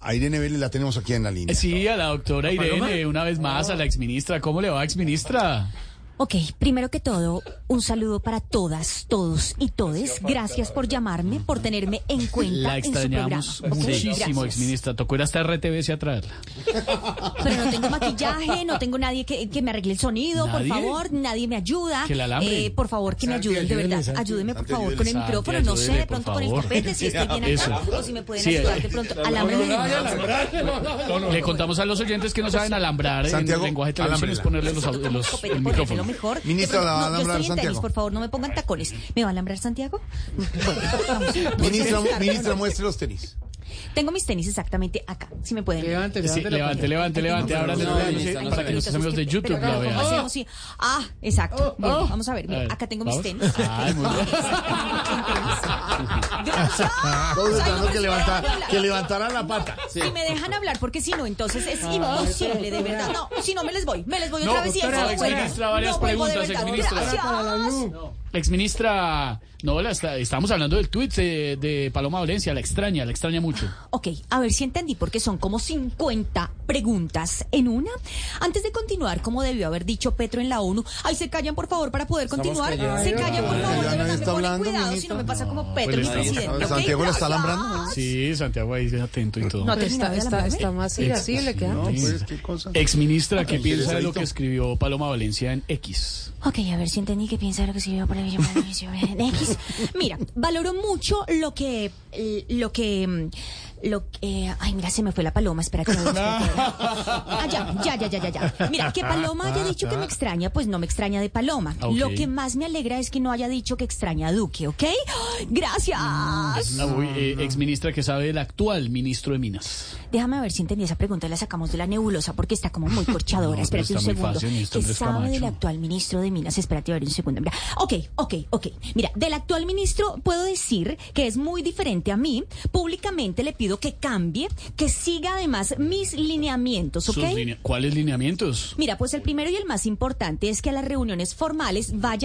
A Irene Vélez la tenemos aquí en la línea. Sí, a la doctora Irene, una vez más, a la exministra. ¿Cómo le va, exministra? Ok, primero que todo, un saludo para todas, todos y todes. Gracias por llamarme, por tenerme en cuenta La en su programa. extrañamos muchísimo, exministra. Tocó ir hasta RTV a traerla. Pero no tengo maquillaje, no tengo nadie que, que me arregle el sonido, ¿Nadie? por favor, nadie me ayuda. Que la alambre. Eh, por favor, que me Santi, ayuden, de verdad. Santi. Ayúdeme, por Santi, favor, con el micrófono, Santi, no sé, de pronto con el copete, si estoy bien Eso. acá, o si me pueden Sí, ayudar de pronto. Alámbrenme de Le contamos a los oyentes que no saben alambrar Santiago, en lenguaje de televisión, es ponerle los, el micrófono. Mejor. Ministra, De ¿la va a pronto- no, yo estoy en tenis, por favor, no me pongan tacones. ¿Me va a alambrar Santiago? Bueno, vamos. Ministra, ministra, muestre los tenis. Tengo mis tenis exactamente acá, si me pueden. Levante, Sí, levante, levante, levante. Ahora No, no, no, para que nuestros amigos de YouTube ¿cómo vean. hacemos? Sí. Ah, exacto. Bueno, vamos a ver. mira, A ver, acá tengo mis tenis. Ay, muy bien. Gracias. Que, pero levanta, si me dejan que hablar. levantaran la pata. Si me dejan hablar, porque si no, entonces es imposible, de verdad. No, si no me les voy, me les voy otra vez y exministra, varias No vuelvo de preguntas, verdad. exministra. Gracias. Exministra, no, la está- estamos hablando del tuit de, de Paloma Valencia, la extraña, la extraña mucho. Ok, a ver si entendí, porque son como 50 preguntas en una. Antes de continuar, como debió haber dicho Petro en la ONU, ay, se callan por favor para poder continuar. Se callan por favor, Ya de verdad, me está ponen hablando, cuidado si no me pasa como Petro, Pues mi está- presidente. Santiago la está alambrando. Sí, Santiago ahí atento y todo. No, Está, más irascible que No, antes. pues, qué cosa. Exministra, ¿qué piensa de lo que escribió Paloma Valencia en X? Ok, a ver si entendí qué piensa lo que vio por el X. Mira, valoro mucho lo que, lo que, mm, lo que, ay, mira, se me fue la paloma, espera que no Ah, ya, ya, ya, ya, ya, ya. Mira, que Paloma haya dicho que me extraña, pues no me extraña de Paloma. Lo que más me alegra es que no haya dicho que extraña a Duque, ¿ok? ¡Ay, Gracias. Ah, uy, eh, exministra, que sabe del actual ministro de Minas? Déjame ver si entendí esa pregunta y la sacamos de la nebulosa porque está como muy corchadora. No, Espérate un segundo. fácil, ¿Qué sabe Camacho. del actual ministro de Minas? Espérate a ver un segundo. Mira. Ok, ok, ok. Mira, del actual ministro puedo decir que es muy diferente a mí. Públicamente le pido que cambie, que siga además mis lineamientos, ¿ok? Sus linea- ¿Cuáles lineamientos? Mira, pues el primero y el más importante es que a las reuniones formales vaya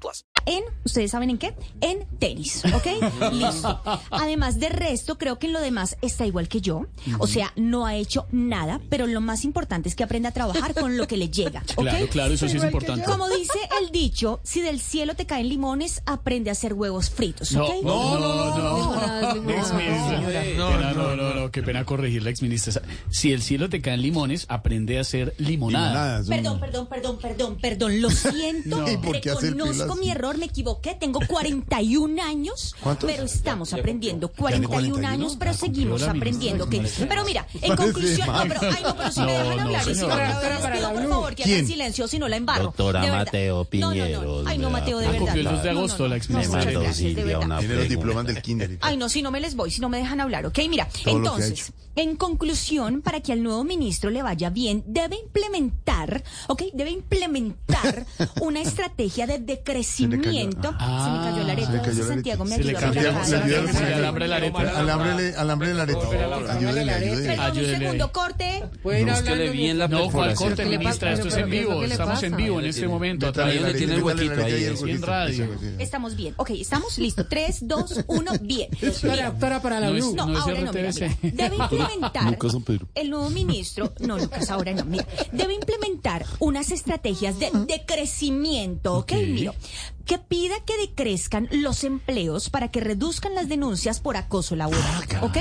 plus. en, ¿ustedes saben en qué? En tenis, ¿ok? Listo. Además de resto, creo que en lo demás está igual que yo. O sea, no ha hecho nada, pero lo más importante es que aprenda a trabajar con lo que le llega, ¿ok? Claro, claro, eso sí es importante. Como dice el dicho, si del cielo te caen limones, aprende a hacer huevos fritos, No, ¿ok? no, no, no. No, pena, no, no, no, qué pena corregirla, exministra. Si el cielo te caen limones, aprende a hacer limonada. Perdón, perdón, perdón, perdón, perdón, lo siento, No. ¿Y por qué reconozco mi error, me equivoqué, tengo 41 años, ¿Cuántos? pero estamos aprendiendo, ¿Tiene 41 41? años, pero seguimos la aprendiendo, ministra, Pero mira, en conclusión, no, pero, ay, no, pero si me No, dejan no, hablar, y si no, por favor que hagan silencio, si no la embarro. Doctora. Mateo No, no, no, Piñeros, ay, no, me Mateo, de Ah, verdad. el 2 de No, no, agosto, no, la no, Tiene los diplomas del kinder. Ay, no, si no me les voy, si no me dejan hablar, ¿ok? Mira, que entonces, en conclusión, para que al nuevo ministro le vaya bien, debe implementar, ¿ok? Debe implementar una estrategia de decrecimiento. Ah, se me cayó el areto. le el Santiago me le le le pueblo. alambre la areta. Alambre, alambre el areto. Ayúdele, ayúdele. Perdón, un segundo, corte. Puede ir Búsquele bien la No, ¿cuál corte, ¿Qué le ministra? Esto es en vivo. ¿qué le Estamos en vivo en este momento. a Métale través la de- tiene el huequito ahí, el huequito. radio. Estamos bien. Ok, estamos listos. 3, 2, 1, bien. Doctora, doctora, para la Blue. No, ahora no. Debe implementar el nuevo ministro, no Lucas ahora no, mira, debe implementar unas estrategias de, de crecimiento, ¿ok? Mira, que pida que decrezcan los empleos para que reduzcan las denuncias por acoso laboral, ¿ok?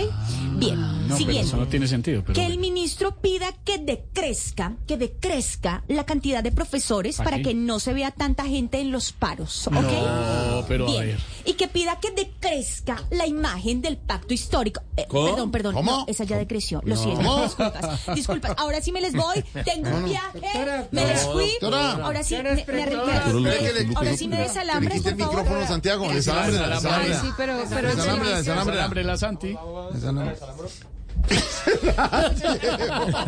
Bien, Ah, No, pero siguiente. eso no tiene sentido. Pero Que el ministro pida que decrezca, que decrezca la cantidad de profesores ¿Pa para qué? que no se vea tanta gente en los paros, ¿ok? No, pero a Bien. ver. Y que pida que decrezca la imagen del pacto histórico. Eh, Perdón, perdón. ¿Cómo? No, esa ya decreció. Lo siento. Disculpas. Disculpas. Ahora sí me les voy. Tengo un viaje. Me les fui. Ahora sí me, me Ahora sí me desalambres, por el favor. micrófono, Santiago. Desalambre, Desalambre. sí, pero, Desalambre, desalambre. Desalambre la Santi. Desalambre.